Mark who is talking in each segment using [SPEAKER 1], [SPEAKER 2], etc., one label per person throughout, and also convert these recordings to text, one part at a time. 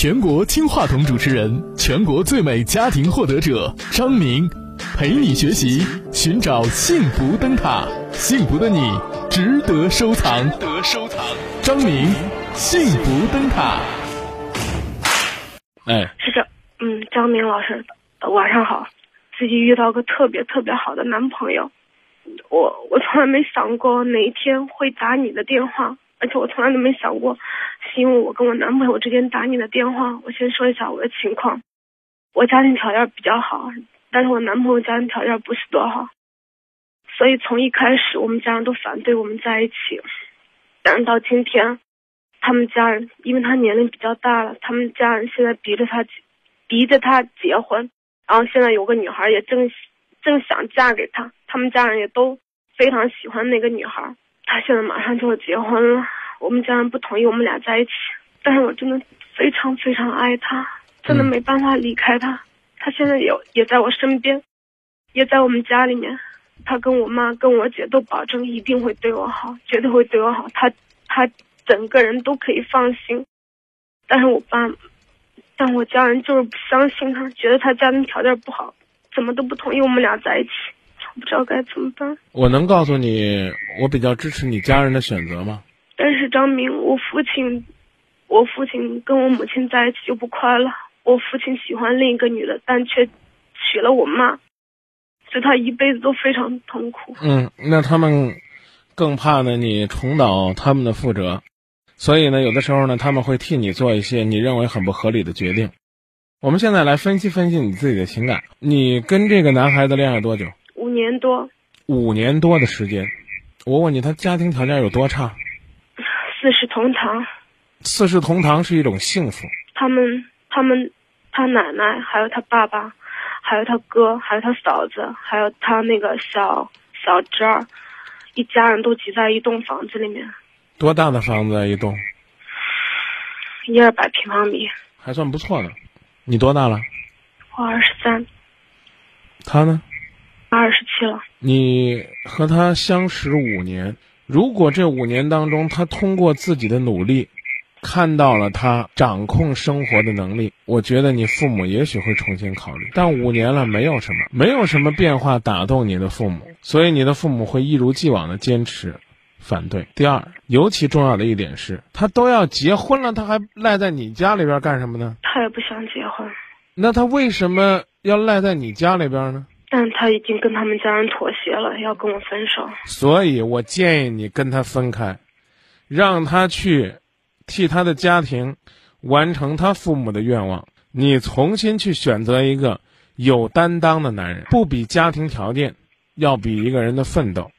[SPEAKER 1] 全国金话筒主持人，全国最美家庭获得者张明，陪你学习，寻找幸福灯塔，幸福的你值得收藏。得收藏，张明，幸福灯塔。
[SPEAKER 2] 哎，
[SPEAKER 3] 是这，嗯，张明老师，晚上好。最近遇到个特别特别好的男朋友，我我从来没想过哪一天会打你的电话，而且我从来都没想过。是因为我跟我男朋友之间打你的电话，我先说一下我的情况。我家庭条件比较好，但是我男朋友家庭条件不是多好，所以从一开始我们家人都反对我们在一起。但是到今天，他们家人因为他年龄比较大了，他们家人现在逼着他，逼着他结婚。然后现在有个女孩也正正想嫁给他，他们家人也都非常喜欢那个女孩。他现在马上就要结婚了。我们家人不同意我们俩在一起，但是我真的非常非常爱他，真的没办法离开他。他现在也也在我身边，也在我们家里面。他跟我妈跟我姐都保证一定会对我好，绝对会对我好。他他整个人都可以放心。但是我爸，但我家人就是不相信他，觉得他家庭条件不好，怎么都不同意我们俩在一起。我不知道该怎么办。
[SPEAKER 2] 我能告诉你，我比较支持你家人的选择吗？
[SPEAKER 3] 但是张明，我父亲，我父亲跟我母亲在一起就不快乐。我父亲喜欢另一个女的，但却娶了我妈，所以他一辈子都非常痛苦。
[SPEAKER 2] 嗯，那他们更怕呢，你重蹈他们的覆辙，所以呢，有的时候呢，他们会替你做一些你认为很不合理的决定。我们现在来分析分析你自己的情感。你跟这个男孩子恋爱多久？
[SPEAKER 3] 五年多。
[SPEAKER 2] 五年多的时间，我问你，他家庭条件有多差？
[SPEAKER 3] 四世同堂，
[SPEAKER 2] 四世同堂是一种幸福。
[SPEAKER 3] 他们、他们、他奶奶，还有他爸爸，还有他哥，还有他嫂子，还有他那个小小侄儿，一家人都挤在一栋房子里面。
[SPEAKER 2] 多大的房子？一栋？
[SPEAKER 3] 一二百平方米，
[SPEAKER 2] 还算不错的。你多大了？
[SPEAKER 3] 我二十三。
[SPEAKER 2] 他呢？
[SPEAKER 3] 二十七了。
[SPEAKER 2] 你和他相识五年。如果这五年当中，他通过自己的努力，看到了他掌控生活的能力，我觉得你父母也许会重新考虑。但五年了，没有什么，没有什么变化打动你的父母，所以你的父母会一如既往的坚持反对。第二，尤其重要的一点是，他都要结婚了，他还赖在你家里边干什么呢？
[SPEAKER 3] 他也不想结婚。
[SPEAKER 2] 那他为什么要赖在你家里边呢？
[SPEAKER 3] 但他已经跟他们家人妥协了，要跟我分手。
[SPEAKER 2] 所以我建议你跟他分开，让他去替他的家庭完成他父母的愿望。你重新去选择一个有担当的男人，不比家庭条件，要比一个人的奋斗，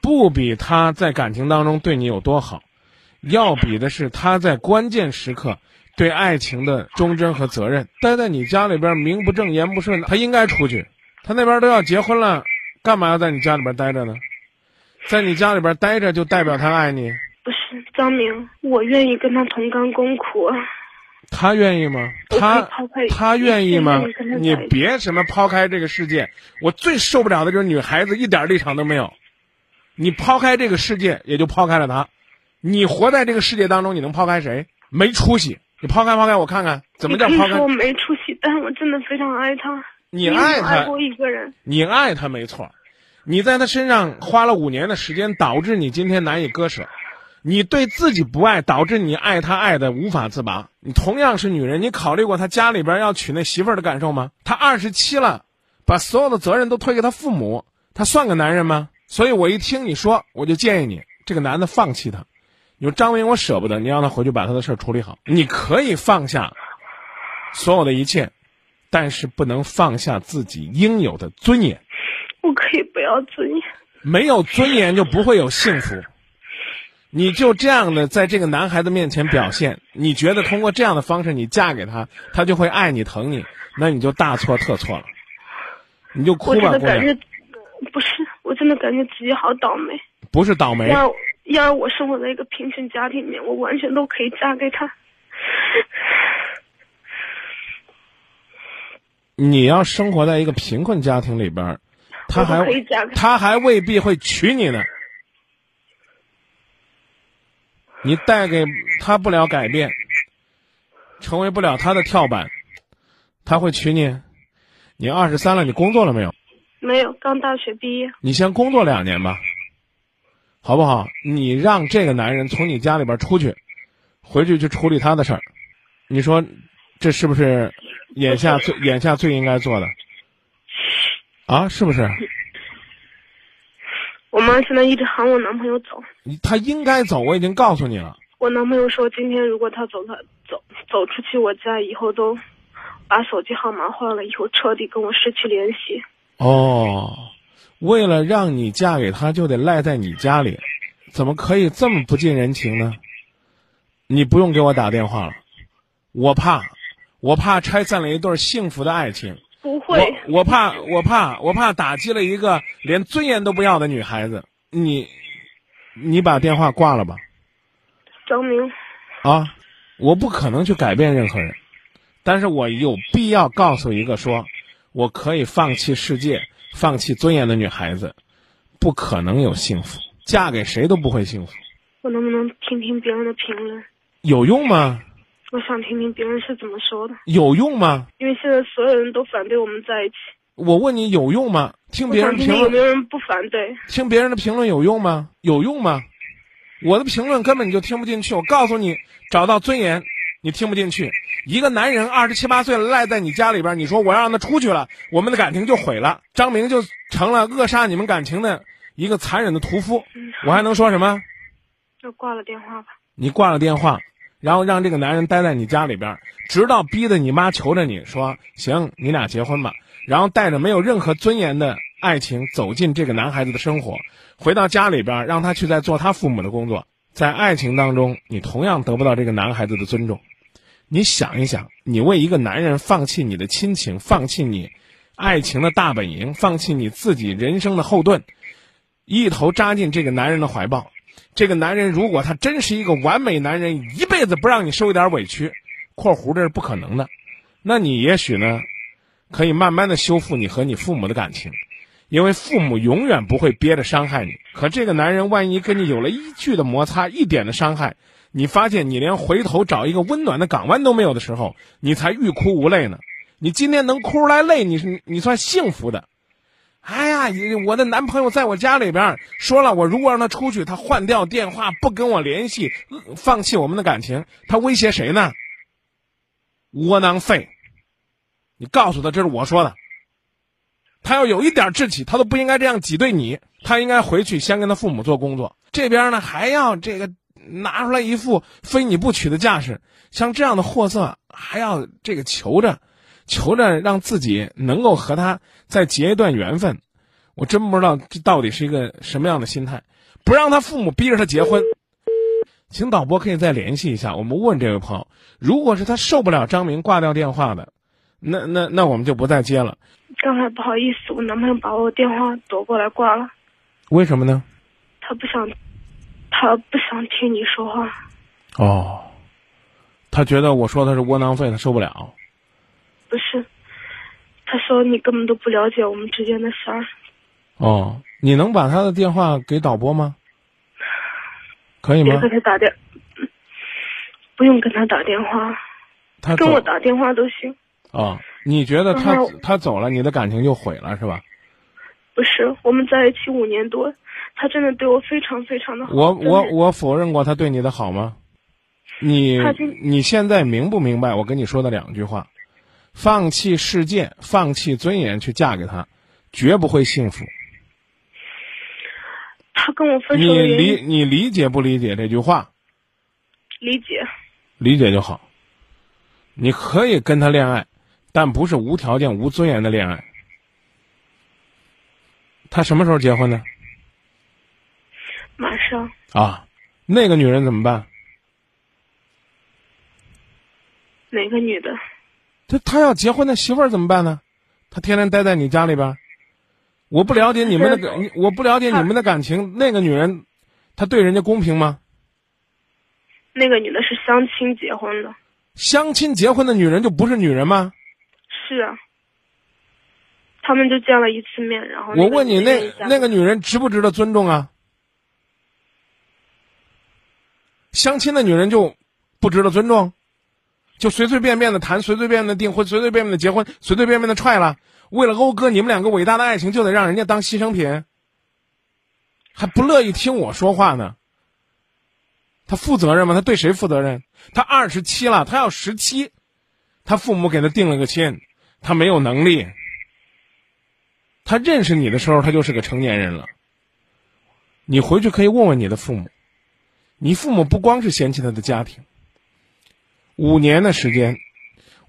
[SPEAKER 2] 不比他在感情当中对你有多好，要比的是他在关键时刻对爱情的忠贞和责任。待在你家里边名不正言不顺，他应该出去。他那边都要结婚了，干嘛要在你家里边待着呢？在你家里边待着就代表他爱你？
[SPEAKER 3] 不是张明，我愿意跟他同甘共苦。
[SPEAKER 2] 他愿意吗？他他愿意吗？你别什么抛开这个世界，我最受不了的就是女孩子一点立场都没有。你抛开这个世界，也就抛开了他。你活在这个世界当中，你能抛开谁？没出息！你抛开抛开，我看看怎么叫抛开。
[SPEAKER 3] 我没出息，但是我真的非常爱他。
[SPEAKER 2] 你爱他，
[SPEAKER 3] 你
[SPEAKER 2] 爱他没错，你在他身上花了五年的时间，导致你今天难以割舍。你对自己不爱，导致你爱他爱的无法自拔。你同样是女人，你考虑过他家里边要娶那媳妇儿的感受吗？他二十七了，把所有的责任都推给他父母，他算个男人吗？所以我一听你说，我就建议你这个男的放弃他。你说张明，我舍不得，你让他回去把他的事儿处理好。你可以放下所有的一切。但是不能放下自己应有的尊严。
[SPEAKER 3] 我可以不要尊严。
[SPEAKER 2] 没有尊严就不会有幸福。你就这样的在这个男孩子面前表现，你觉得通过这样的方式你嫁给他，他就会爱你疼你，那你就大错特错了。你就哭吧，
[SPEAKER 3] 我真的感觉不是，我真的感觉自己好倒霉。
[SPEAKER 2] 不是倒霉。
[SPEAKER 3] 要要我生活在一个贫穷家庭里面，我完全都可以嫁给他。
[SPEAKER 2] 你要生活在一个贫困家庭里边，他还他还未必会娶你呢。你带给他不了改变，成为不了他的跳板，他会娶你。你二十三了，你工作了没有？
[SPEAKER 3] 没有，刚大学毕业。
[SPEAKER 2] 你先工作两年吧，好不好？你让这个男人从你家里边出去，回去去处理他的事儿。你说，这是不是眼下最眼下最应该做的？啊，是不是？
[SPEAKER 3] 我妈现在一直喊我男朋友走。
[SPEAKER 2] 他应该走，我已经告诉你了。
[SPEAKER 3] 我男朋友说，今天如果他走，他走走出去，我家以后都把手机号码换了，以后彻底跟我失去联系。
[SPEAKER 2] 哦，为了让你嫁给他，就得赖在你家里，怎么可以这么不近人情呢？你不用给我打电话了，我怕，我怕拆散了一对幸福的爱情。
[SPEAKER 3] 不会，
[SPEAKER 2] 我我怕，我怕，我怕打击了一个连尊严都不要的女孩子。你，你把电话挂了吧。
[SPEAKER 3] 张明，
[SPEAKER 2] 啊，我不可能去改变任何人，但是我有必要告诉一个说。我可以放弃世界，放弃尊严的女孩子，不可能有幸福，嫁给谁都不会幸福。
[SPEAKER 3] 我能不能听听别人的评论？
[SPEAKER 2] 有用吗？
[SPEAKER 3] 我想听听别人是怎么说的。
[SPEAKER 2] 有用吗？
[SPEAKER 3] 因为现在所有人都反对我们在一起。
[SPEAKER 2] 我问你有用吗？听别人评论
[SPEAKER 3] 有没有人不反对？
[SPEAKER 2] 听别人的评论有用吗？有用吗？我的评论根本你就听不进去。我告诉你，找到尊严，你听不进去。一个男人二十七八岁了赖在你家里边，你说我要让他出去了，我们的感情就毁了，张明就成了扼杀你们感情的一个残忍的屠夫。我还能说什么？
[SPEAKER 3] 就挂了电话吧。
[SPEAKER 2] 你挂了电话，然后让这个男人待在你家里边，直到逼得你妈求着你说行，你俩结婚吧。然后带着没有任何尊严的爱情走进这个男孩子的生活，回到家里边，让他去在做他父母的工作，在爱情当中，你同样得不到这个男孩子的尊重。你想一想，你为一个男人放弃你的亲情，放弃你爱情的大本营，放弃你自己人生的后盾，一头扎进这个男人的怀抱。这个男人如果他真是一个完美男人，一辈子不让你受一点委屈（括弧这是不可能的），那你也许呢，可以慢慢的修复你和你父母的感情，因为父母永远不会憋着伤害你。可这个男人万一跟你有了一句的摩擦，一点的伤害。你发现你连回头找一个温暖的港湾都没有的时候，你才欲哭无泪呢。你今天能哭出来泪，你是你算幸福的。哎呀，我的男朋友在我家里边说了，我如果让他出去，他换掉电话，不跟我联系，放弃我们的感情，他威胁谁呢？窝囊废！你告诉他这是我说的。他要有一点志气，他都不应该这样挤兑你。他应该回去先跟他父母做工作。这边呢，还要这个。拿出来一副非你不娶的架势，像这样的货色还要这个求着，求着让自己能够和他再结一段缘分，我真不知道这到底是一个什么样的心态。不让他父母逼着他结婚，请导播可以再联系一下，我们问这位朋友，如果是他受不了张明挂掉电话的，那那那我们就不再接了。
[SPEAKER 3] 刚才不好意思，我男朋友把我电话夺过来挂了。
[SPEAKER 2] 为什么呢？
[SPEAKER 3] 他不想。他不想听你说话。
[SPEAKER 2] 哦，他觉得我说的是窝囊废，他受不了。
[SPEAKER 3] 不是，他说你根本都不了解我们之间的事儿。
[SPEAKER 2] 哦，你能把他的电话给导播吗？可以吗？
[SPEAKER 3] 别给他打电，不用跟他打电话。
[SPEAKER 2] 他
[SPEAKER 3] 跟我打电话都行。
[SPEAKER 2] 哦，你觉得他他走了，你的感情就毁了是吧？
[SPEAKER 3] 不是，我们在一起五年多。他真的对我非常非常的好。
[SPEAKER 2] 我我我否认过他对你的好吗？你你现在明不明白我跟你说的两句话？放弃世界，放弃尊严去嫁给他，绝不会幸福。
[SPEAKER 3] 他跟我分手。
[SPEAKER 2] 你理你理解不理解这句话？
[SPEAKER 3] 理解。
[SPEAKER 2] 理解就好。你可以跟他恋爱，但不是无条件、无尊严的恋爱。他什么时候结婚呢？
[SPEAKER 3] 马上
[SPEAKER 2] 啊，那个女人怎么办？
[SPEAKER 3] 哪个女的？
[SPEAKER 2] 他他要结婚，那媳妇儿怎么办呢？他天天待在你家里边，我不了解你们的感，我不了解你们的感情。那个女人，她对人家公平吗？
[SPEAKER 3] 那个女的是相亲结婚的。
[SPEAKER 2] 相亲结婚的女人就不是女人吗？
[SPEAKER 3] 是啊，他们就见了一次面，然后
[SPEAKER 2] 我问你，那那个女人值不值得尊重啊？相亲的女人就不值得尊重，就随随便便的谈，随随便便的订婚，随随便便的结婚，随随便便的踹了。为了讴歌你们两个伟大的爱情，就得让人家当牺牲品，还不乐意听我说话呢。他负责任吗？他对谁负责任？他二十七了，他要十七，他父母给他定了个亲，他没有能力。他认识你的时候，他就是个成年人了。你回去可以问问你的父母，你父母不光是嫌弃他的家庭。五年的时间，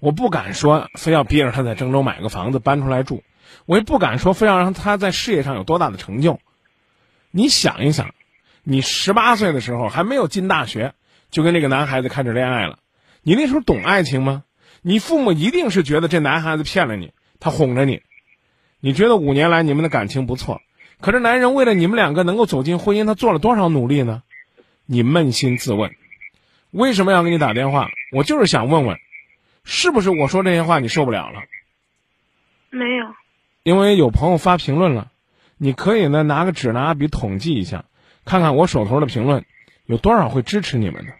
[SPEAKER 2] 我不敢说非要逼着他在郑州买个房子搬出来住，我也不敢说非要让他在事业上有多大的成就。你想一想。你十八岁的时候还没有进大学，就跟这个男孩子开始恋爱了。你那时候懂爱情吗？你父母一定是觉得这男孩子骗了你，他哄着你。你觉得五年来你们的感情不错，可是男人为了你们两个能够走进婚姻，他做了多少努力呢？你扪心自问，为什么要给你打电话？我就是想问问，是不是我说这些话你受不了了？
[SPEAKER 4] 没有，
[SPEAKER 2] 因为有朋友发评论了，你可以呢拿个纸拿笔统计一下。看看我手头的评论，有多少会支持你们的？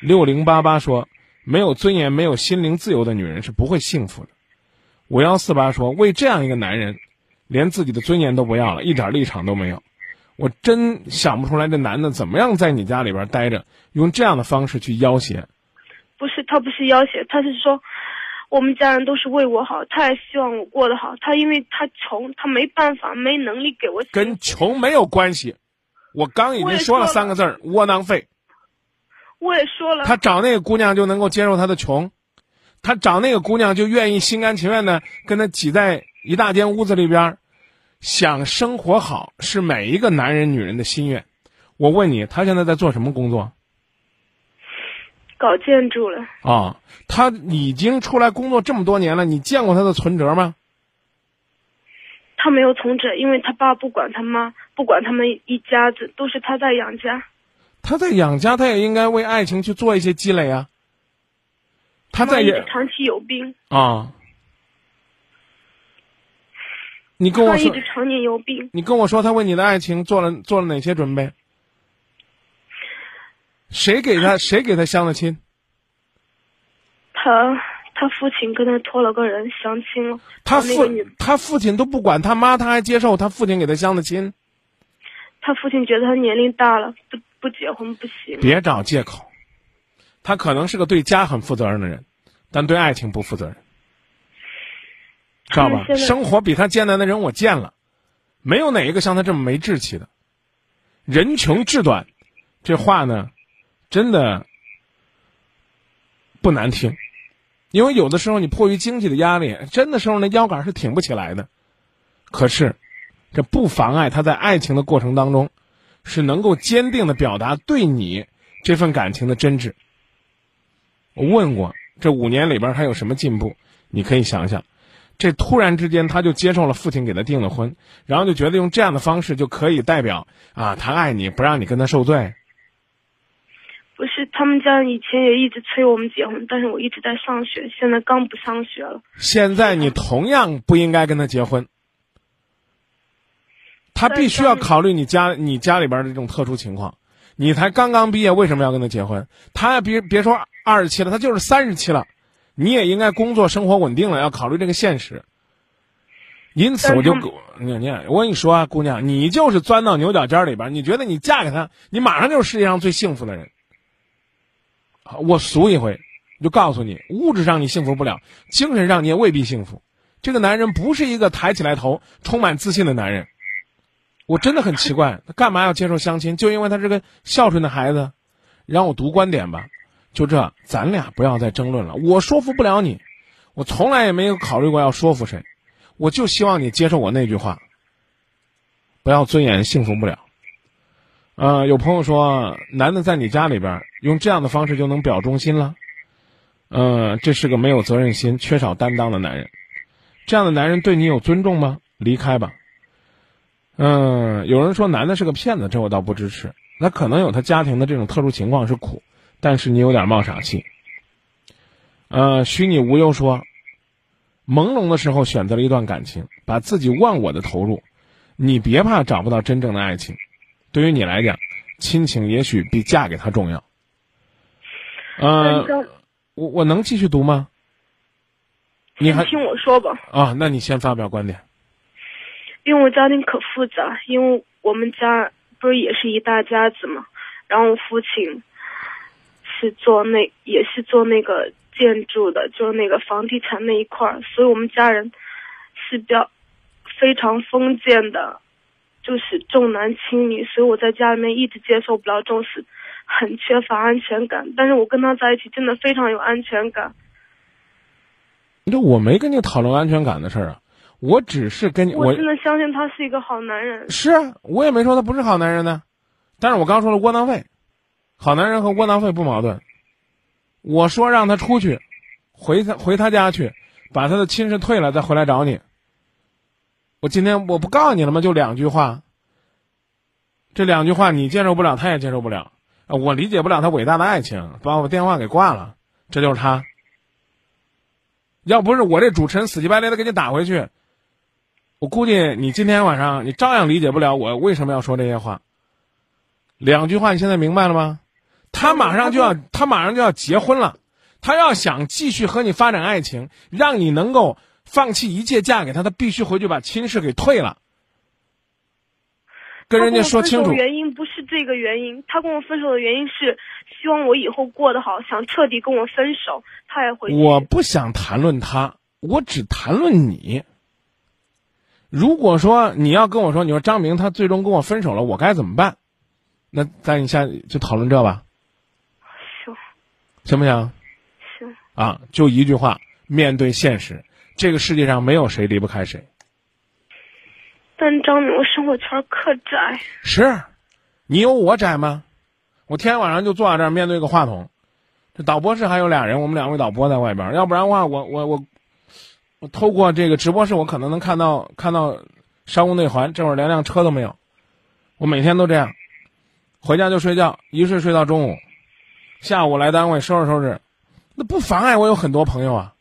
[SPEAKER 2] 六零八八说：“没有尊严、没有心灵自由的女人是不会幸福的。”五幺四八说：“为这样一个男人，连自己的尊严都不要了，一点立场都没有。”我真想不出来，这男的怎么样在你家里边待着，用这样的方式去要挟？
[SPEAKER 4] 不是他不是要挟，他是说。我们家人都是为我好，他也希望我过得好。他因为他穷，他没办法，没能力给我。
[SPEAKER 2] 跟穷没有关系，我刚已经说了三个字儿：窝囊废。
[SPEAKER 4] 我也说了。
[SPEAKER 2] 他找那个姑娘就能够接受他的穷，他找那个姑娘就愿意心甘情愿的跟他挤在一大间屋子里边，想生活好是每一个男人女人的心愿。我问你，他现在在做什么工作？
[SPEAKER 4] 搞建筑了啊！
[SPEAKER 2] 他已经出来工作这么多年了，你见过他的存折吗？
[SPEAKER 4] 他没有存折，因为他爸不管他妈，不管他们一家子，都是他在养家。
[SPEAKER 2] 他在养家，他也应该为爱情去做一些积累啊。他在
[SPEAKER 4] 也长期有病
[SPEAKER 2] 啊。你跟我说，
[SPEAKER 4] 一直常年有病。
[SPEAKER 2] 你跟我说，他为你的爱情做了做了哪些准备？谁给他 谁给他相的亲？
[SPEAKER 4] 他他父亲跟他托了个人相亲了。
[SPEAKER 2] 他父他父亲都不管他妈，他还接受他父亲给他相的亲。
[SPEAKER 4] 他父亲觉得他年龄大了，不不结婚不行。
[SPEAKER 2] 别找借口，他可能是个对家很负责任的人，但对爱情不负责任，知道吧？生活比他艰难的人我见了，没有哪一个像他这么没志气的。人穷志短，这话呢？真的不难听，因为有的时候你迫于经济的压力，真的时候那腰杆是挺不起来的。可是，这不妨碍他在爱情的过程当中，是能够坚定的表达对你这份感情的真挚。我问过，这五年里边他有什么进步？你可以想想，这突然之间他就接受了父亲给他订的婚，然后就觉得用这样的方式就可以代表啊，他爱你，不让你跟他受罪。
[SPEAKER 4] 不是，他们家以前也一直催我们结婚，但是我一直在上学，现在刚不上学了。
[SPEAKER 2] 现在你同样不应该跟他结婚，他必须要考虑你家你家里边的这种特殊情况。你才刚刚毕业，为什么要跟他结婚？他别别说二十七了，他就是三十七了，你也应该工作生活稳定了，要考虑这个现实。因此，我就你你我跟你说啊，姑娘，你就是钻到牛角尖里边，你觉得你嫁给他，你马上就是世界上最幸福的人。我俗一回，就告诉你，物质上你幸福不了，精神上你也未必幸福。这个男人不是一个抬起来头、充满自信的男人。我真的很奇怪，他干嘛要接受相亲？就因为他是个孝顺的孩子？让我读观点吧。就这，咱俩不要再争论了。我说服不了你，我从来也没有考虑过要说服谁。我就希望你接受我那句话：不要尊严，幸福不了。呃，有朋友说，男的在你家里边用这样的方式就能表忠心了，呃，这是个没有责任心、缺少担当的男人。这样的男人对你有尊重吗？离开吧。嗯，有人说男的是个骗子，这我倒不支持。那可能有他家庭的这种特殊情况是苦，但是你有点冒傻气。呃，虚拟无忧说，朦胧的时候选择了一段感情，把自己忘我的投入，你别怕找不到真正的爱情。对于你来讲，亲情也许比嫁给他重要。呃，我我能继续读吗？你还
[SPEAKER 3] 听我说吧，
[SPEAKER 2] 啊？那你先发表观点。
[SPEAKER 3] 因为我家庭可复杂，因为我们家不是也是一大家子嘛，然后我父亲是做那也是做那个建筑的，就是那个房地产那一块儿，所以我们家人是比较非常封建的，就是重男轻女，所以我在家里面一直接受不了重视，很缺乏安全感。但是我跟他在一起真的非常有安全感。
[SPEAKER 2] 那我没跟你讨论安全感的事儿啊，我只是跟你
[SPEAKER 3] 我真的相信他是一个好男人。
[SPEAKER 2] 是啊，我也没说他不是好男人呢，但是我刚说了窝囊废，好男人和窝囊废不矛盾。我说让他出去，回他回他家去，把他的亲事退了再回来找你。我今天我不告诉你了吗？就两句话，这两句话你接受不了，他也接受不了，我理解不了他伟大的爱情，把我电话给挂了，这就是他。要不是我这主持人死乞白赖的给你打回去，我估计你今天晚上你照样理解不了我为什么要说这些话。两句话你现在明白了吗？他马上就要他马上就要结婚了，他要想继续和你发展爱情，让你能够放弃一切嫁给他，他必须回去把亲事给退了。跟人家说清楚。
[SPEAKER 3] 原因不是这个原因，他跟我分手的原因是希望我以后过得好，想彻底跟我分手。他也会。
[SPEAKER 2] 我不想谈论他，我只谈论你。如果说你要跟我说，你说张明他最终跟我分手了，我该怎么办？那咱一下就讨论这吧。
[SPEAKER 3] 行。
[SPEAKER 2] 不行？
[SPEAKER 3] 行。
[SPEAKER 2] 啊，就一句话，面对现实，这个世界上没有谁离不开谁。
[SPEAKER 3] 但张明，我生活圈可窄。
[SPEAKER 2] 是，你有我窄吗？我天天晚上就坐在这儿面对个话筒，这导播室还有俩人，我们两位导播在外边。要不然的话，我我我我透过这个直播室，我可能能看到看到商务内环。这会儿连辆车都没有。我每天都这样，回家就睡觉，一睡睡到中午，下午来单位收拾收拾，那不妨碍我有很多朋友啊。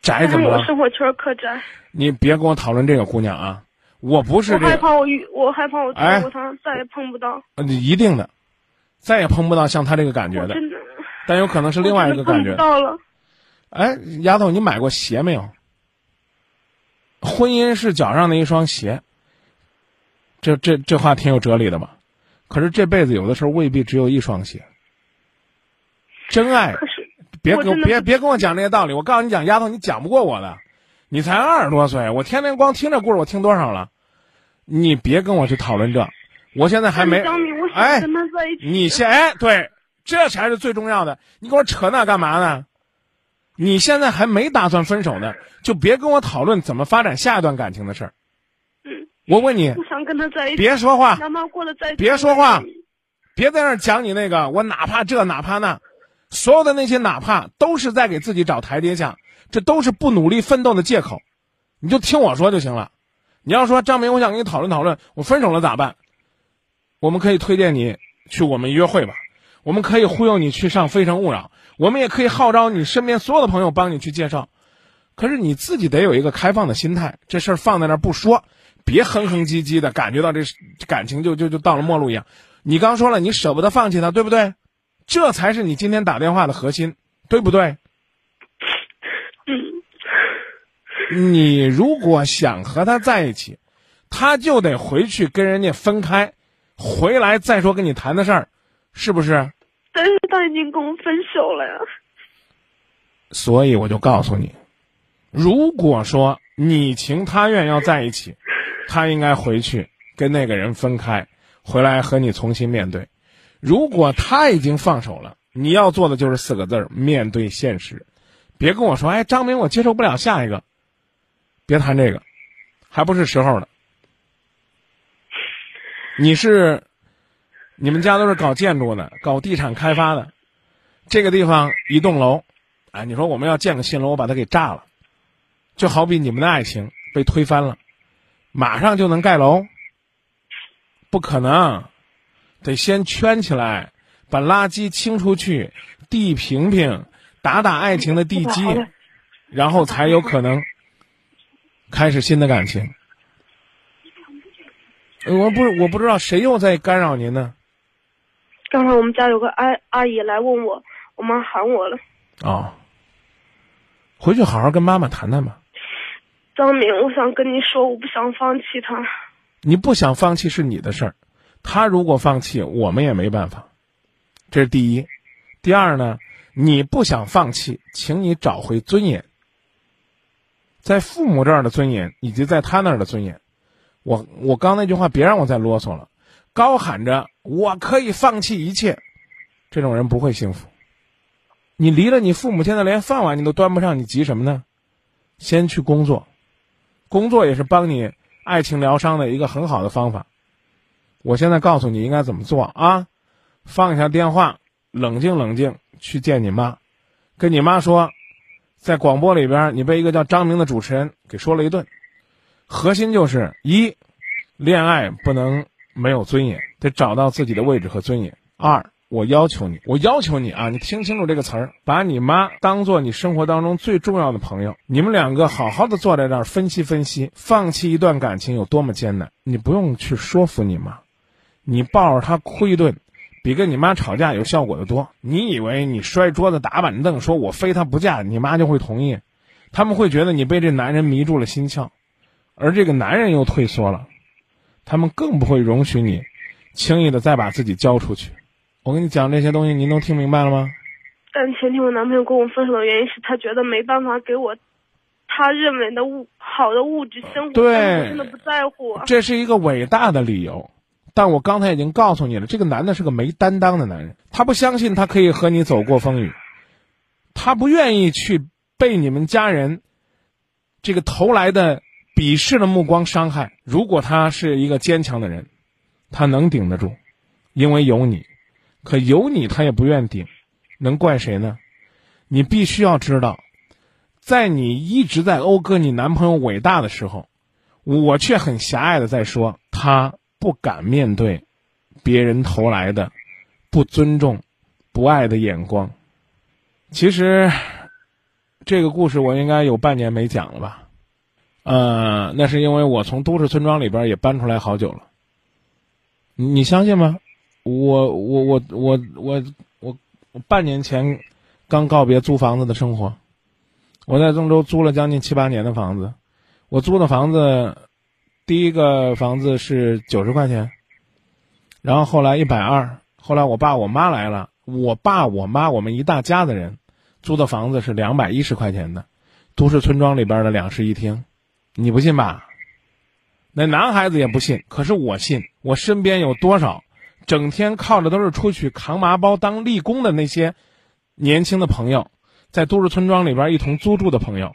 [SPEAKER 2] 宅怎么了？
[SPEAKER 3] 生活圈可宅。
[SPEAKER 2] 你别跟我讨论这个姑娘啊！我不是。我
[SPEAKER 3] 害怕我遇，我害怕我错过她，再也碰不到。
[SPEAKER 2] 你一定的，再也碰不到像她这个感觉
[SPEAKER 3] 的。真的。
[SPEAKER 2] 但有可能是另外一个感觉。
[SPEAKER 3] 到了。
[SPEAKER 2] 哎，丫头，你买过鞋没有？婚姻是脚上的一双鞋。这这这话挺有哲理的嘛。可是这辈子有的时候未必只有一双鞋。真爱。别跟别别跟我讲这些道理，我告诉你讲，丫头，你讲不过我的。你才二十多岁，我天天光听这故事，我听多少了？你别跟我去讨论这，我现在还没。
[SPEAKER 3] 哎，
[SPEAKER 2] 你先哎，对，这才是最重要的。你给我扯那干嘛呢？你现在还没打算分手呢，就别跟我讨论怎么发展下一段感情的事儿。
[SPEAKER 3] 嗯。
[SPEAKER 2] 我问你。
[SPEAKER 3] 不想跟他在一起。
[SPEAKER 2] 别说话。
[SPEAKER 3] 过得再。
[SPEAKER 2] 别说话。别在那讲你那个，我哪怕这哪怕那，所有的那些哪怕都是在给自己找台阶下。这都是不努力奋斗的借口，你就听我说就行了。你要说张明，我想跟你讨论讨论，我分手了咋办？我们可以推荐你去我们约会吧，我们可以忽悠你去上《非诚勿扰》，我们也可以号召你身边所有的朋友帮你去介绍。可是你自己得有一个开放的心态，这事儿放在那儿不说，别哼哼唧唧的，感觉到这感情就就就到了末路一样。你刚说了，你舍不得放弃他，对不对？这才是你今天打电话的核心，对不对？你如果想和他在一起，他就得回去跟人家分开，回来再说跟你谈的事儿，是不是？
[SPEAKER 3] 但是他已经跟我分手了呀。
[SPEAKER 2] 所以我就告诉你，如果说你情他愿要在一起，他应该回去跟那个人分开，回来和你重新面对。如果他已经放手了，你要做的就是四个字儿：面对现实。别跟我说，哎，张明，我接受不了下一个。别谈这个，还不是时候呢。你是，你们家都是搞建筑的，搞地产开发的，这个地方一栋楼，哎，你说我们要建个新楼，我把它给炸了，就好比你们的爱情被推翻了，马上就能盖楼？不可能，得先圈起来，把垃圾清出去，地平平，打打爱情的地基，然后才有可能。开始新的感情，我不是我不知道谁又在干扰您呢。
[SPEAKER 3] 刚才我们家有个阿阿姨来问我，
[SPEAKER 4] 我妈喊我了。
[SPEAKER 2] 哦，回去好好跟妈妈谈谈吧。
[SPEAKER 4] 张明，我想跟你说，我不想放弃他。
[SPEAKER 2] 你不想放弃是你的事儿，他如果放弃，我们也没办法。这是第一。第二呢，你不想放弃，请你找回尊严，在父母这儿的尊严，以及在他那儿的尊严。我我刚那句话，别让我再啰嗦了。高喊着我可以放弃一切，这种人不会幸福。你离了你父母，现在连饭碗你都端不上，你急什么呢？先去工作，工作也是帮你爱情疗伤的一个很好的方法。我现在告诉你应该怎么做啊！放下电话，冷静冷静，去见你妈，跟你妈说，在广播里边你被一个叫张明的主持人给说了一顿。核心就是一，恋爱不能没有尊严，得找到自己的位置和尊严。二，我要求你，我要求你啊，你听清楚这个词儿，把你妈当做你生活当中最重要的朋友。你们两个好好的坐在这儿分析分析，放弃一段感情有多么艰难。你不用去说服你妈，你抱着她哭一顿，比跟你妈吵架有效果的多。你以为你摔桌子打板凳，说我非她不嫁，你妈就会同意？他们会觉得你被这男人迷住了心窍。而这个男人又退缩了，他们更不会容许你轻易的再把自己交出去。我跟你讲这些东西，您都听明白了吗？
[SPEAKER 4] 但前提我男朋友跟我分手的原因是他觉得没办法给我他认为的物好的物质生活，
[SPEAKER 2] 对，
[SPEAKER 4] 我真的不在乎。
[SPEAKER 2] 这是一个伟大的理由，但我刚才已经告诉你了，这个男的是个没担当的男人，他不相信他可以和你走过风雨，他不愿意去被你们家人这个投来的。鄙视的目光伤害。如果他是一个坚强的人，他能顶得住，因为有你。可有你，他也不愿顶，能怪谁呢？你必须要知道，在你一直在讴歌你男朋友伟大的时候，我却很狭隘的在说他不敢面对别人投来的不尊重、不爱的眼光。其实，这个故事我应该有半年没讲了吧。呃，那是因为我从都市村庄里边也搬出来好久了。你相信吗？我我我我我我半年前刚告别租房子的生活，我在郑州租了将近七八年的房子。我租的房子，第一个房子是九十块钱，然后后来一百二，后来我爸我妈来了，我爸我妈我们一大家子人租的房子是两百一十块钱的，都市村庄里边的两室一厅。你不信吧？那男孩子也不信，可是我信。我身边有多少整天靠着都是出去扛麻包当力工的那些年轻的朋友，在都市村庄里边一同租住的朋友，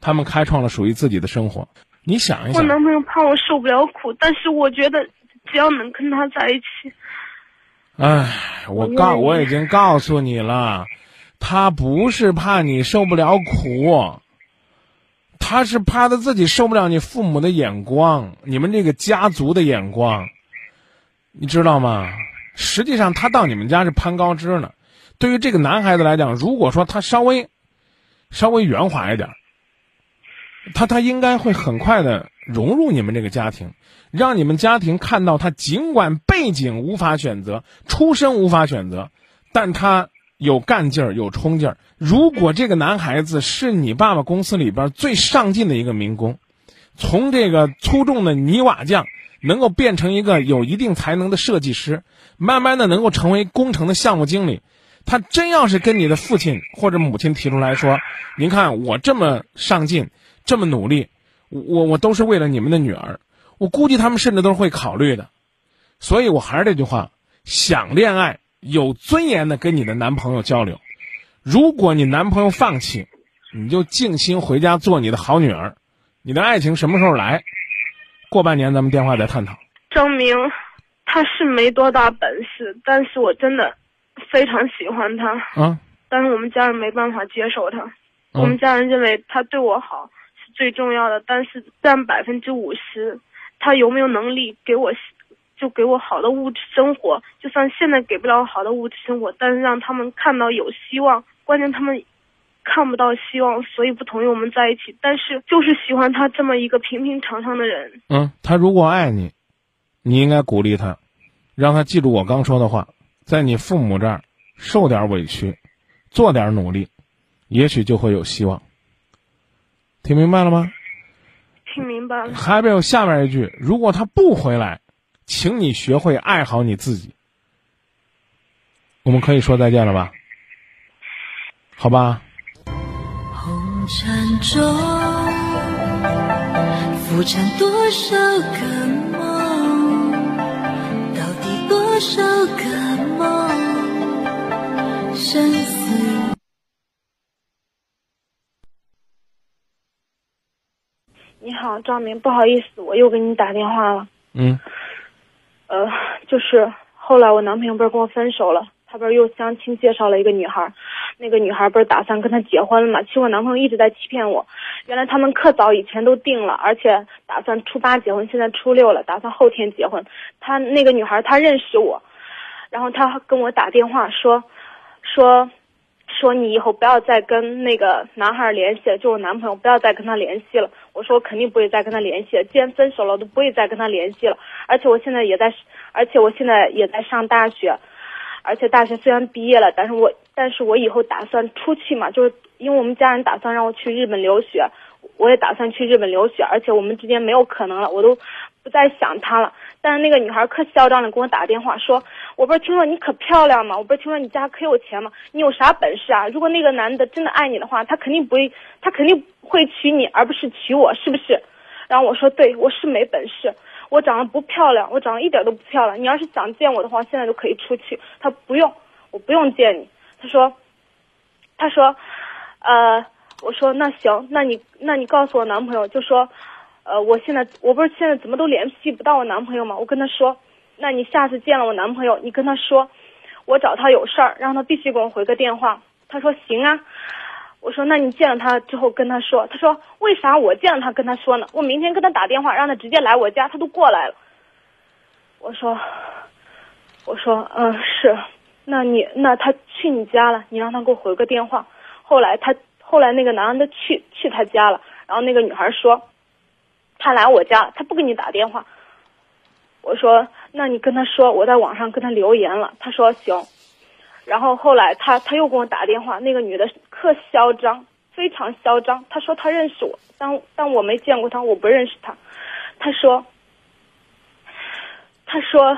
[SPEAKER 2] 他们开创了属于自己的生活。你想一想，
[SPEAKER 4] 我男朋友怕我受不了苦，但是我觉得只要能跟他在一起，
[SPEAKER 2] 唉，我告我已经告诉你了，他不是怕你受不了苦。他是怕他自己受不了你父母的眼光，你们这个家族的眼光，你知道吗？实际上他到你们家是攀高枝呢。对于这个男孩子来讲，如果说他稍微稍微圆滑一点，他他应该会很快的融入你们这个家庭，让你们家庭看到他尽管背景无法选择，出身无法选择，但他。有干劲儿，有冲劲儿。如果这个男孩子是你爸爸公司里边最上进的一个民工，从这个粗重的泥瓦匠，能够变成一个有一定才能的设计师，慢慢的能够成为工程的项目经理，他真要是跟你的父亲或者母亲提出来说：“您看我这么上进，这么努力，我我都是为了你们的女儿。”我估计他们甚至都是会考虑的。所以我还是这句话：想恋爱。有尊严的跟你的男朋友交流，如果你男朋友放弃，你就静心回家做你的好女儿。你的爱情什么时候来？过半年咱们电话再探讨。
[SPEAKER 4] 张明，他是没多大本事，但是我真的非常喜欢他。
[SPEAKER 2] 啊！
[SPEAKER 4] 但是我们家人没办法接受他，我们家人认为他对我好是最重要的，但是占百分之五十，他有没有能力给我？就给我好的物质生活，就算现在给不了好的物质生活，但是让他们看到有希望。关键他们看不到希望，所以不同意我们在一起。但是就是喜欢他这么一个平平常常的人。
[SPEAKER 2] 嗯，他如果爱你，你应该鼓励他，让他记住我刚说的话，在你父母这儿受点委屈，做点努力，也许就会有希望。听明白了吗？
[SPEAKER 4] 听明白了。
[SPEAKER 2] 还没有下面一句，如果他不回来，请你学会爱好你自己。我们可以说再见了吧？好吧。
[SPEAKER 5] 红尘中浮沉多少个梦，到底多少个梦，生死。
[SPEAKER 4] 你好，张明，不好意思，我又给你打电话了。
[SPEAKER 2] 嗯。
[SPEAKER 4] 呃，就是后来我男朋友不是跟我分手了，他不是又相亲介绍了一个女孩，那个女孩不是打算跟他结婚了吗？其实我男朋友一直在欺骗我，原来他们可早以前都定了，而且打算初八结婚，现在初六了，打算后天结婚。他那个女孩她认识我，然后他跟我打电话说，说。说你以后不要再跟那个男孩联系了，就我男朋友不要再跟他联系了。我说我肯定不会再跟他联系了，既然分手了，我都不会再跟他联系了。而且我现在也在，而且我现在也在上大学，而且大学虽然毕业了，但是我但是我以后打算出去嘛，就是因为我们家人打算让我去日本留学，我也打算去日本留学，而且我们之间没有可能了，我都不再想他了。但是那个女孩可嚣张的给我打电话说，我不是听说你可漂亮吗？我不是听说你家可有钱吗？你有啥本事啊？如果那个男的真的爱你的话，他肯定不会，他肯定会娶你，而不是娶我，是不是？然后我说，对，我是没本事，我长得不漂亮，我长得一点都不漂亮。你要是想见我的话，现在就可以出去。他不用，我不用见你。他说，他说，呃，我说那行，那你那你告诉我男朋友，就说。呃，我现在我不是现在怎么都联系不到我男朋友吗？我跟他说，那你下次见了我男朋友，你跟他说，我找他有事儿，让他必须给我回个电话。他说行啊。我说那你见了他之后跟他说。他说为啥我见了他跟他说呢？我明天跟他打电话，让他直接来我家，他都过来了。我说，我说嗯是，那你那他去你家了，你让他给我回个电话。后来他后来那个男的去去他家了，然后那个女孩说。他来我家，他不给你打电话。我说，那你跟他说，我在网上跟他留言了。他说行。然后后来他他又给我打电话，那个女的特嚣张，非常嚣张。他说他认识我，但但我没见过他，我不认识他。他说，他说，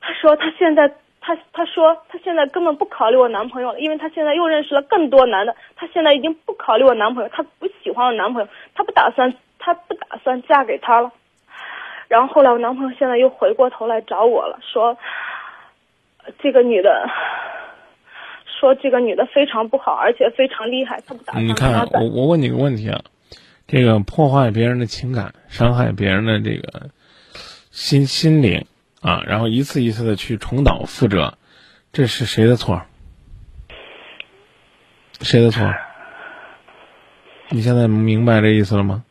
[SPEAKER 4] 他说他现在。他他说他现在根本不考虑我男朋友了，因为他现在又认识了更多男的。他现在已经不考虑我男朋友，他不喜欢我男朋友，他不打算他不打算嫁给他了。然后后来我男朋友现在又回过头来找我了，说这个女的，说这个女的非常不好，而且非常厉害，他不打算。
[SPEAKER 2] 你看，我我问你个问题啊，这个破坏别人的情感，伤害别人的这个心心灵。啊，然后一次一次的去重蹈覆辙，这是谁的错？谁的错？你现在明白这意思了吗？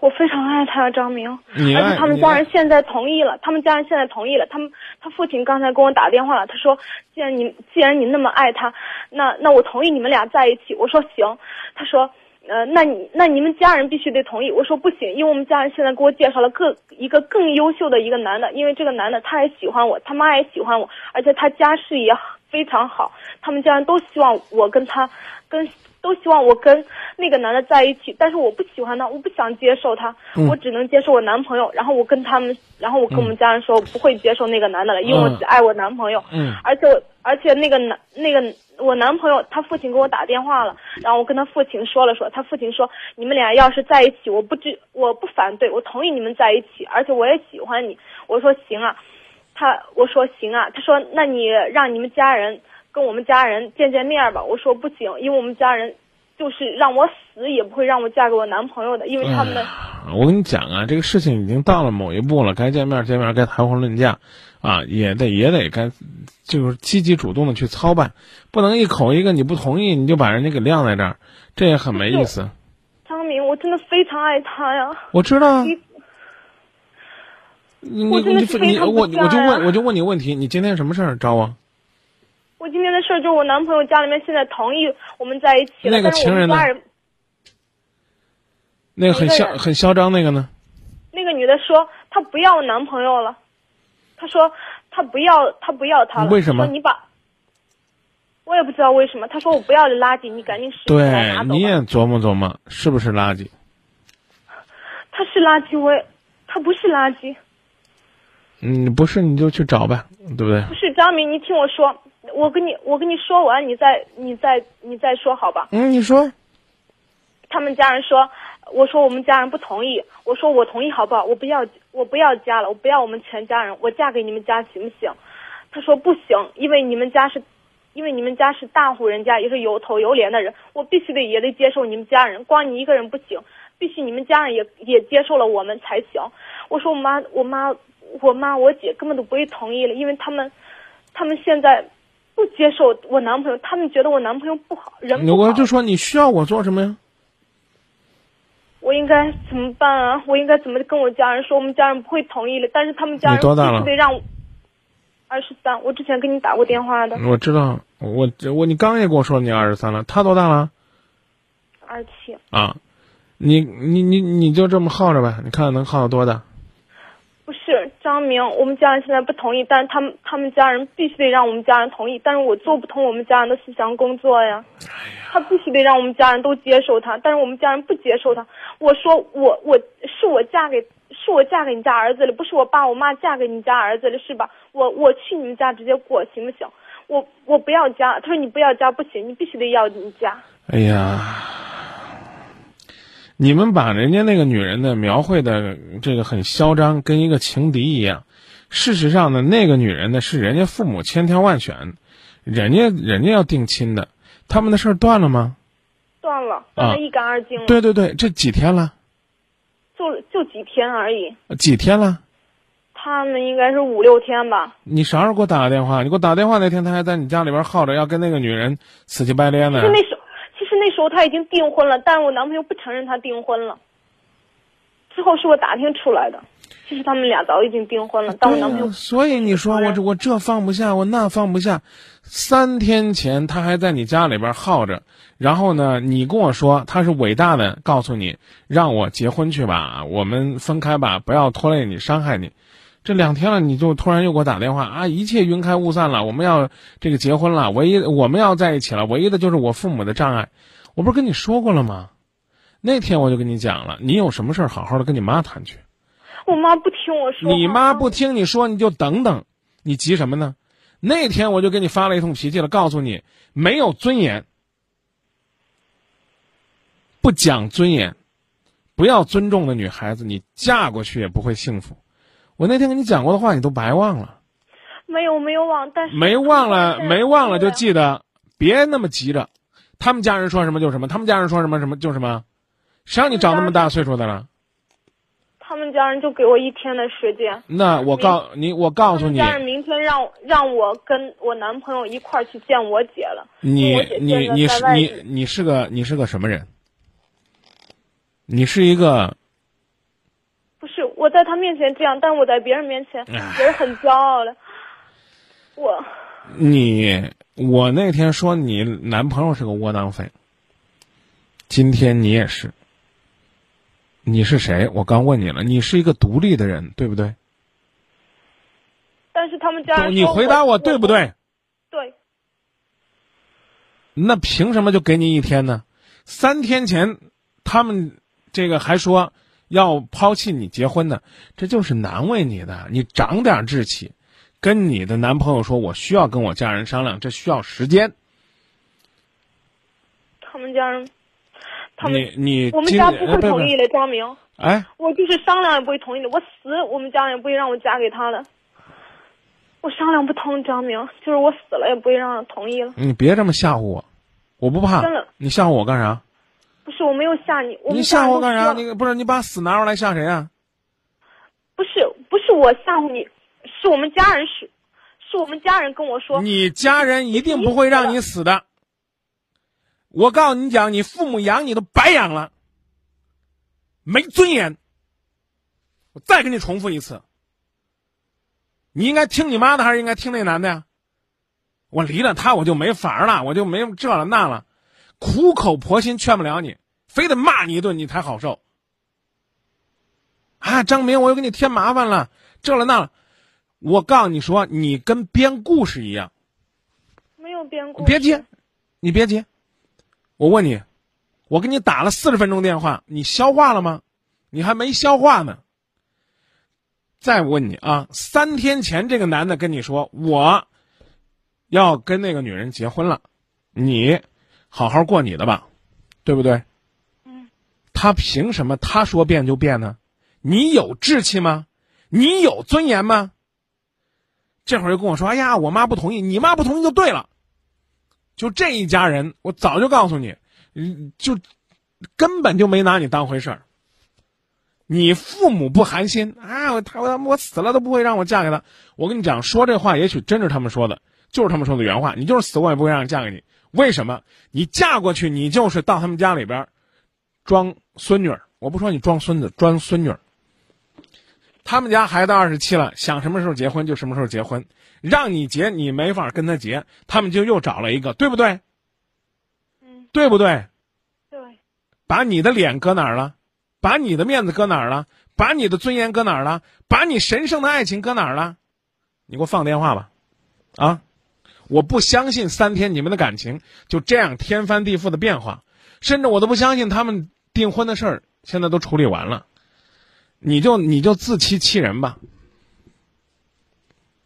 [SPEAKER 4] 我非常爱他，张明，
[SPEAKER 2] 而
[SPEAKER 4] 且他们家人现在同意了，他们家人现在同意了，他们他父亲刚才跟我打电话了，他说，既然你既然你那么爱他，那那我同意你们俩在一起。我说行，他说。呃，那你那你们家人必须得同意。我说不行，因为我们家人现在给我介绍了更一个更优秀的一个男的，因为这个男的他也喜欢我，他妈也喜欢我，而且他家世也非常好，他们家人都希望我跟他跟都希望我跟那个男的在一起，但是我不喜欢他，我不想接受他，我只能接受我男朋友。然后我跟他们，然后我跟我们家人说，我不会接受那个男的了，因为我只爱我男朋友。
[SPEAKER 2] 嗯，
[SPEAKER 4] 而且而且那个男那个。我男朋友他父亲给我打电话了，然后我跟他父亲说了说，他父亲说你们俩要是在一起，我不知我不反对，我同意你们在一起，而且我也喜欢你。我说行啊，他我说行啊，他说那你让你们家人跟我们家人见见面吧。我说不行，因为我们家人就是让我死也不会让我嫁给我男朋友的，因为他们的。
[SPEAKER 2] 我跟你讲啊，这个事情已经到了某一步了，该见面见面，该谈婚论嫁。啊，也得也得该，就是积极主动的去操办，不能一口一个你不同意你就把人家给晾在这儿，这也很没意思。
[SPEAKER 4] 张明，我真的非常爱他呀。
[SPEAKER 2] 我知道。你
[SPEAKER 4] 你
[SPEAKER 2] 你我我就问我就问你问题，你今天什么事儿找我？
[SPEAKER 4] 我今天的事儿就是我男朋友家里面现在同意我们在一起
[SPEAKER 2] 那个情人呢？那个很嚣很嚣张那个呢？
[SPEAKER 4] 那个女的说她不要男朋友了。她说她不要她不要他了。
[SPEAKER 2] 为什么？
[SPEAKER 4] 你把，我也不知道为什么。他说我不要这垃圾，你赶紧拾起来拿
[SPEAKER 2] 对。你也琢磨琢磨，是不是垃圾？
[SPEAKER 4] 他是垃圾，我也他不是垃圾。
[SPEAKER 2] 嗯，不是你就去找呗，对不对？
[SPEAKER 4] 不是张明，你听我说，我跟你我跟你说完，你再你再你再说好吧？
[SPEAKER 2] 嗯，你说。
[SPEAKER 4] 他们家人说，我说我们家人不同意，我说我同意好不好？我不要我不要家了，我不要我们全家人，我嫁给你们家行不行？他说不行，因为你们家是，因为你们家是大户人家，也是有头有脸的人，我必须得也得接受你们家人，光你一个人不行，必须你们家人也也接受了我们才行。我说我妈我妈我妈我姐根本都不会同意了，因为他们他们现在不接受我男朋友，他们觉得我男朋友不好，人不好。
[SPEAKER 2] 我就说你需要我做什么呀？
[SPEAKER 4] 我应该怎么办啊？我应该怎么跟我家人说？我们家人不会同意的，但是他们家人必须得让我二十三。我之前给你打过电话的，
[SPEAKER 2] 我知道，我我你刚也跟我说你二十三了，他多大了？
[SPEAKER 4] 二七。
[SPEAKER 2] 啊，你你你你就这么耗着呗，你看能耗到多大？
[SPEAKER 4] 张明，我们家人现在不同意，但是他们他们家人必须得让我们家人同意，但是我做不通我们家人的思想工作呀。他必须得让我们家人都接受他，但是我们家人不接受他。我说我我是我嫁给是我嫁给你家儿子了，不是我爸我妈嫁给你家儿子了，是吧？我我去你们家直接过行不行？我我不要家，他说你不要家不行，你必须得要你家。
[SPEAKER 2] 哎呀，你们把人家那个女人呢描绘的这个很嚣张，跟一个情敌一样。事实上呢，那个女人呢是人家父母千挑万选，人家人家要定亲的，他们的事儿断了吗？
[SPEAKER 4] 断了，断得一干二净了。
[SPEAKER 2] 对对对，这几天了？
[SPEAKER 4] 就就几天而已。
[SPEAKER 2] 几天了？
[SPEAKER 4] 他们应该是五六天吧。
[SPEAKER 2] 你啥时候给我打个电话？你给我打电话那天，他还在你家里边耗着，要跟那个女人死乞白赖呢
[SPEAKER 4] 是。那时那时候他已经订婚了，但是我男朋友不承认他订婚了。之后是我打听出来的，其实他们俩早已经订婚了，但我男朋友
[SPEAKER 2] 所以你说我这我这放不下，我那放不下。三天前他还在你家里边耗着，然后呢，你跟我说他是伟大的，告诉你让我结婚去吧，我们分开吧，不要拖累你，伤害你。这两天了，你就突然又给我打电话啊！一切云开雾散了，我们要这个结婚了，唯一我们要在一起了，唯一的就是我父母的障碍。我不是跟你说过了吗？那天我就跟你讲了，你有什么事儿好好的跟你妈谈去。
[SPEAKER 4] 我妈不听我说。
[SPEAKER 2] 你妈不听你说，你就等等，你急什么呢？那天我就给你发了一通脾气了，告诉你没有尊严，不讲尊严，不要尊重的女孩子，你嫁过去也不会幸福。我那天跟你讲过的话，你都白忘了，
[SPEAKER 4] 没有没有忘，但是
[SPEAKER 2] 没忘了，没忘了就记得，别那么急着。他们家人说什么就什么，他们家人说什么什么就什么，谁让你长那么大岁数的了？
[SPEAKER 4] 他们家人就给我一天的时间。
[SPEAKER 2] 那我告你，我告诉你，
[SPEAKER 4] 他们家人明天让让我跟我男朋友一块儿去见我姐了。
[SPEAKER 2] 你你你是你你是个你是个什么人？你是一个
[SPEAKER 4] 不是我在他面前这样，但我在别人面前
[SPEAKER 2] 唉
[SPEAKER 4] 也是很骄傲的。我
[SPEAKER 2] 你，我那天说你男朋友是个窝囊废，今天你也是。你是谁？我刚问你了，你是一个独立的人，对不对？
[SPEAKER 4] 但是他们家人
[SPEAKER 2] 你回答我对不？对？
[SPEAKER 4] 对，
[SPEAKER 2] 那凭什么就给你一天呢？三天前他们这个还说要抛弃你结婚呢，这就是难为你的。你长点志气，跟你的男朋友说，我需要跟我家人商量，这需要时间。
[SPEAKER 4] 他们家人，他们
[SPEAKER 2] 你你
[SPEAKER 4] 我们家不会
[SPEAKER 2] 呃
[SPEAKER 4] 同意的，张明。
[SPEAKER 2] 哎，
[SPEAKER 4] 我就是商量也不会同意的，我死我们家人也不会让我嫁给他的。我商量不通，张明，就是我死了也不会让人同意了。
[SPEAKER 2] 你别这么吓唬我，我不怕
[SPEAKER 4] 真的。
[SPEAKER 2] 你吓唬我干啥？
[SPEAKER 4] 不是，我没有吓你，我
[SPEAKER 2] 你吓唬我干啥？你不是你把死拿出来吓谁啊？
[SPEAKER 4] 不是不是我吓唬你，是我们家人是，是我们家人跟我说，
[SPEAKER 2] 你家人一定不会让你死的。我告诉你讲，你父母养你都白养了，没尊严。我再给你重复一次，你应该听你妈的，还是应该听那男的呀？我离了他，我就没法了，我就没这了那了，苦口婆心劝不了你，非得骂你一顿，你才好受。啊，张明，我又给你添麻烦了，这了那了。我告诉你说，你跟编故事一样。
[SPEAKER 4] 没有编故事。
[SPEAKER 2] 你别接，你别接。我问你，我给你打了四十分钟电话，你消化了吗？你还没消化呢。再问你啊，三天前这个男的跟你说我要跟那个女人结婚了，你好好过你的吧，对不对？
[SPEAKER 4] 嗯。
[SPEAKER 2] 他凭什么他说变就变呢？你有志气吗？你有尊严吗？这会儿又跟我说：“哎呀，我妈不同意，你妈不同意就对了。”就这一家人，我早就告诉你，就根本就没拿你当回事儿。你父母不寒心啊，他我我死了都不会让我嫁给他。我跟你讲，说这话也许真是他们说的，就是他们说的原话。你就是死我也不会让你嫁给你。为什么？你嫁过去，你就是到他们家里边装孙女儿。我不说你装孙子，装孙女儿。他们家孩子二十七了，想什么时候结婚就什么时候结婚，让你结你没法跟他结，他们就又找了一个，对不对？
[SPEAKER 4] 嗯，
[SPEAKER 2] 对不对？
[SPEAKER 4] 对，
[SPEAKER 2] 把你的脸搁哪儿了？把你的面子搁哪儿了？把你的尊严搁哪儿了？把你神圣的爱情搁哪儿了？你给我放电话吧，啊！我不相信三天你们的感情就这样天翻地覆的变化，甚至我都不相信他们订婚的事儿现在都处理完了。你就你就自欺欺人吧！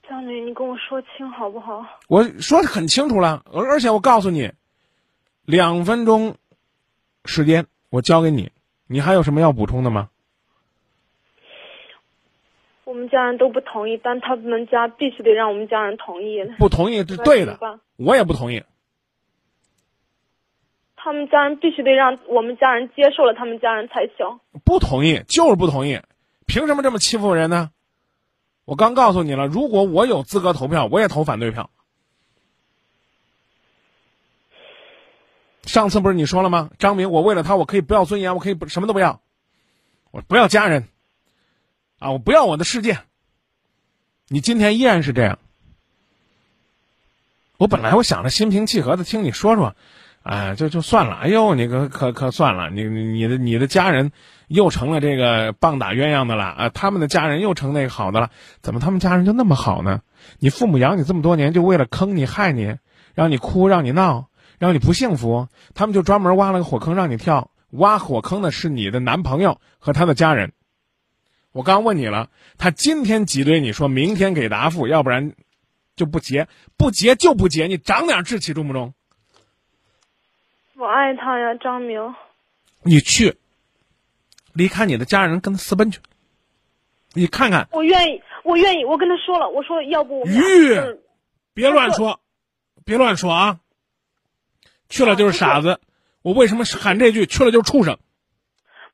[SPEAKER 4] 将军，你跟我说清好不好？
[SPEAKER 2] 我说的很清楚了，而而且我告诉你，两分钟时间我交给你，你还有什么要补充的吗？
[SPEAKER 4] 我们家人都不同意，但他们家必须得让我们家人同意。
[SPEAKER 2] 不同意是对的，我也不同意。
[SPEAKER 4] 他们家人必须得让我们家人接受了，他们家人才行。
[SPEAKER 2] 不同意就是不同意，凭什么这么欺负人呢？我刚告诉你了，如果我有资格投票，我也投反对票。上次不是你说了吗？张明，我为了他，我可以不要尊严，我可以不什么都不要，我不要家人，啊，我不要我的世界。你今天依然是这样。我本来我想着心平气和的听你说说，哎，就就算了。哎呦，你可可可算了，你你的你的家人又成了这个棒打鸳鸯的了啊！他们的家人又成那个好的了，怎么他们家人就那么好呢？你父母养你这么多年，就为了坑你害你，让你哭让你闹。让你不幸福，他们就专门挖了个火坑让你跳。挖火坑的是你的男朋友和他的家人。我刚问你了，他今天挤兑你说明天给答复，要不然就不结，不结就不结。你长点志气中不中？
[SPEAKER 4] 我爱他呀，张明。
[SPEAKER 2] 你去，离开你的家人，跟他私奔去。你看看。
[SPEAKER 4] 我愿意，我愿意。我跟他说了，我说要不我。
[SPEAKER 2] 玉，别乱说，别乱说啊。去了就是傻子，我为什么喊这句？去了就是畜生。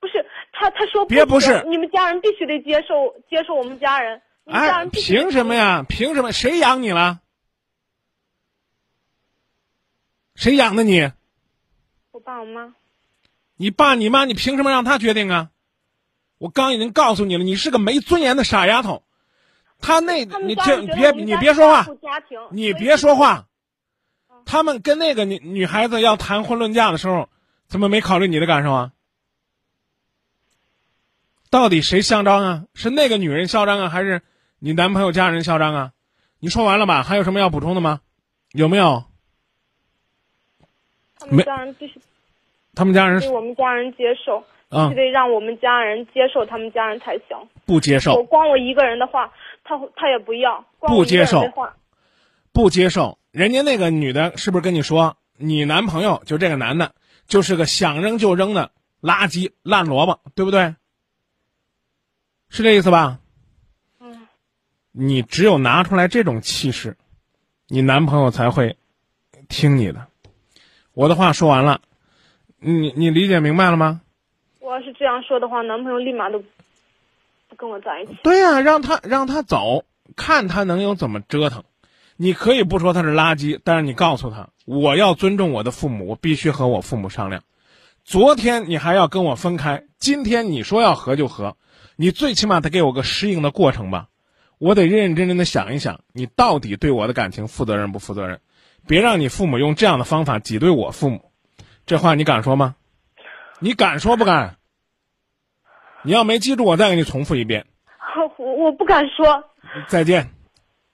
[SPEAKER 4] 不是他，他说
[SPEAKER 2] 别不是，
[SPEAKER 4] 你们家人必须得接受，接受我们家人。
[SPEAKER 2] 哎，凭什么呀？凭什么？谁养你了？谁养的你？
[SPEAKER 4] 我爸我妈。
[SPEAKER 2] 你爸你妈，你凭什么让他决定啊？我刚已经告诉你了，你是个没尊严的傻丫头。他那，你听，别你别说话，你别说话。他们跟那个女女孩子要谈婚论嫁的时候，怎么没考虑你的感受啊？到底谁嚣张啊？是那个女人嚣张啊，还是你男朋友家人嚣张啊？你说完了吧？还有什么要补充的吗？有没有？
[SPEAKER 4] 他们家人必须，
[SPEAKER 2] 他们家人
[SPEAKER 4] 对我们家人接受，必须得让我们家人接受，他们家人才行。
[SPEAKER 2] 不接受。
[SPEAKER 4] 我光我一个人的话，他他也不要。
[SPEAKER 2] 不接受。不接受。人家那个女的，是不是跟你说，你男朋友就这个男的，就是个想扔就扔的垃圾烂萝卜，对不对？是这意思吧？
[SPEAKER 4] 嗯。
[SPEAKER 2] 你只有拿出来这种气势，你男朋友才会听你的。我的话说完了，你你理解明白了吗？
[SPEAKER 4] 我要是这样说的话，男朋友立马都不跟我在一起。
[SPEAKER 2] 对呀，让他让他走，看他能有怎么折腾。你可以不说他是垃圾，但是你告诉他，我要尊重我的父母，我必须和我父母商量。昨天你还要跟我分开，今天你说要和就和，你最起码得给我个适应的过程吧。我得认认真真的想一想，你到底对我的感情负责任不负责任？别让你父母用这样的方法挤兑我父母，这话你敢说吗？你敢说不敢？你要没记住，我再给你重复一遍。
[SPEAKER 4] 我我不敢说。
[SPEAKER 2] 再见，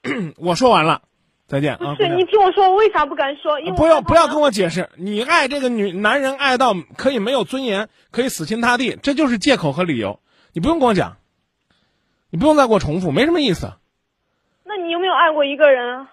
[SPEAKER 2] 我说完了。再见啊！
[SPEAKER 4] 是你听我说，我为啥不敢说？因为
[SPEAKER 2] 不要不要跟我解释，你爱这个女男人爱到可以没有尊严，可以死心塌地，这就是借口和理由。你不用跟我讲，你不用再给我重复，没什么意思。
[SPEAKER 4] 那你有没有爱过一个人啊？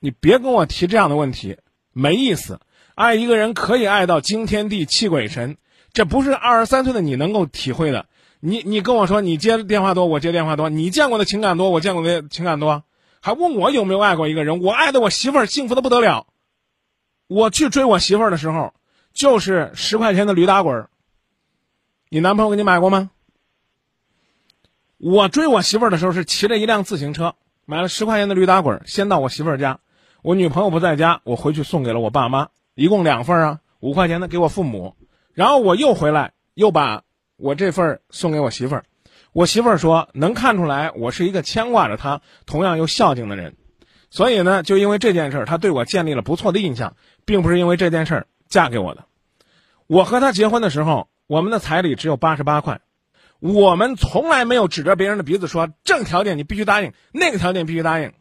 [SPEAKER 2] 你别跟我提这样的问题，没意思。爱一个人可以爱到惊天地泣鬼神，这不是二十三岁的你能够体会的。你你跟我说，你接电话多，我接电话多，你见过的情感多，我见过的情感多。还问我有没有爱过一个人？我爱的我媳妇儿幸福的不得了。我去追我媳妇儿的时候，就是十块钱的驴打滚儿。你男朋友给你买过吗？我追我媳妇儿的时候是骑着一辆自行车，买了十块钱的驴打滚儿，先到我媳妇儿家。我女朋友不在家，我回去送给了我爸妈，一共两份啊，五块钱的给我父母，然后我又回来，又把我这份送给我媳妇儿。我媳妇儿说，能看出来我是一个牵挂着她，同样又孝敬的人，所以呢，就因为这件事儿，她对我建立了不错的印象，并不是因为这件事儿嫁给我的。我和她结婚的时候，我们的彩礼只有八十八块，我们从来没有指着别人的鼻子说这个条件你必须答应，那个条件必须答应。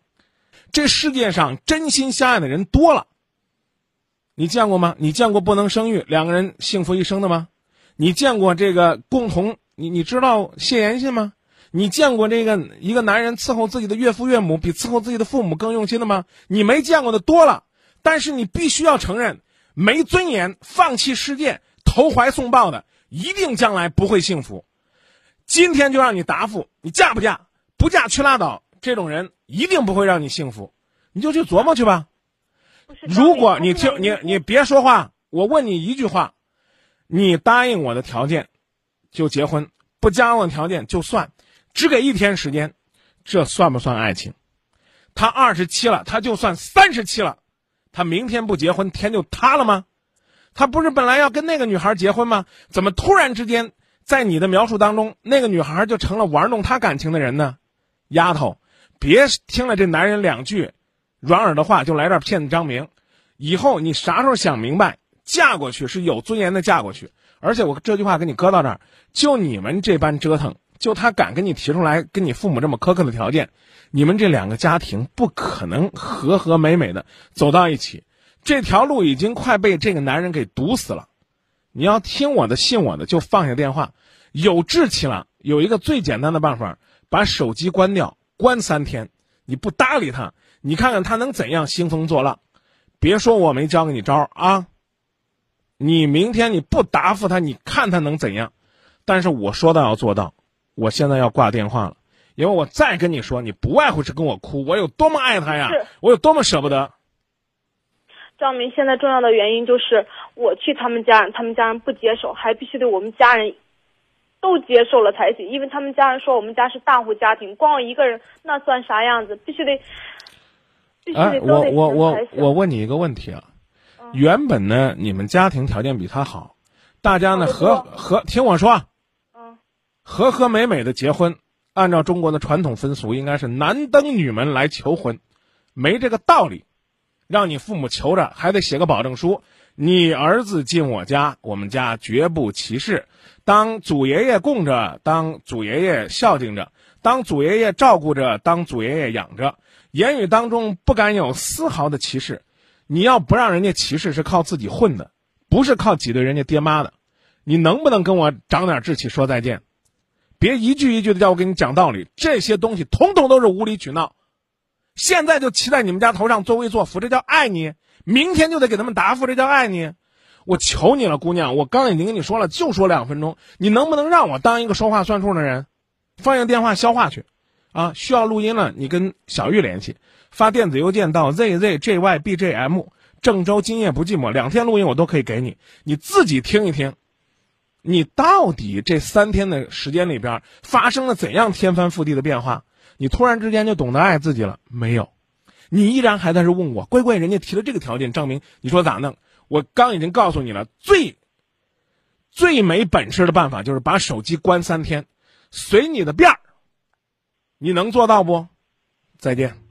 [SPEAKER 2] 这世界上真心相爱的人多了，你见过吗？你见过不能生育，两个人幸福一生的吗？你见过这个共同？你你知道谢延信吗？你见过这个一个男人伺候自己的岳父岳母比伺候自己的父母更用心的吗？你没见过的多了，但是你必须要承认，没尊严、放弃世界、投怀送抱的，一定将来不会幸福。今天就让你答复，你嫁不嫁？不嫁去拉倒。这种人一定不会让你幸福，你就去琢磨去吧。如果你听你你别说话，我问你一句话，你答应我的条件。就结婚，不加我条件就算，只给一天时间，这算不算爱情？他二十七了，他就算三十七了，他明天不结婚，天就塌了吗？他不是本来要跟那个女孩结婚吗？怎么突然之间，在你的描述当中，那个女孩就成了玩弄他感情的人呢？丫头，别听了这男人两句软耳的话就来这儿骗张明，以后你啥时候想明白，嫁过去是有尊严的嫁过去。而且我这句话给你搁到这儿，就你们这般折腾，就他敢跟你提出来，跟你父母这么苛刻的条件，你们这两个家庭不可能和和美美的走到一起。这条路已经快被这个男人给堵死了。你要听我的，信我的，就放下电话。有志气了，有一个最简单的办法，把手机关掉，关三天，你不搭理他，你看看他能怎样兴风作浪。别说我没教给你招啊。你明天你不答复他，你看他能怎样？但是我说到要做到，我现在要挂电话了，因为我再跟你说，你不外乎是跟我哭，我有多么爱他呀，我有多么舍不得。
[SPEAKER 4] 张明，现在重要的原因就是我去他们家，他们家人不接受，还必须得我们家人都接受了才行，因为他们家人说我们家是大户家庭，光我一个人那算啥样子？必须得，必须得
[SPEAKER 2] 我我我我问你一个问题啊。原本呢，你们家庭条件比他好，大家呢和和听我说，
[SPEAKER 4] 嗯，
[SPEAKER 2] 和和美美的结婚，按照中国的传统风俗，应该是男登女门来求婚，没这个道理，让你父母求着，还得写个保证书，你儿子进我家，我们家绝不歧视，当祖爷爷供着，当祖爷爷孝敬着，当祖爷爷照顾着，当祖爷爷养着，言语当中不敢有丝毫的歧视。你要不让人家歧视，是靠自己混的，不是靠挤兑人家爹妈的。你能不能跟我长点志气说再见？别一句一句的叫我给你讲道理，这些东西统统都是无理取闹。现在就骑在你们家头上作威作福，这叫爱你；明天就得给他们答复，这叫爱你。我求你了，姑娘，我刚已经跟你说了，就说两分钟，你能不能让我当一个说话算数的人？放下电话消化去。啊，需要录音了，你跟小玉联系，发电子邮件到 zzjybjm 郑州今夜不寂寞，两天录音我都可以给你，你自己听一听，你到底这三天的时间里边发生了怎样天翻覆地的变化？你突然之间就懂得爱自己了没有？你依然还在这问我，乖乖，人家提了这个条件，证明你说咋弄？我刚已经告诉你了，最最没本事的办法就是把手机关三天，随你的便儿。你能做到不？再见。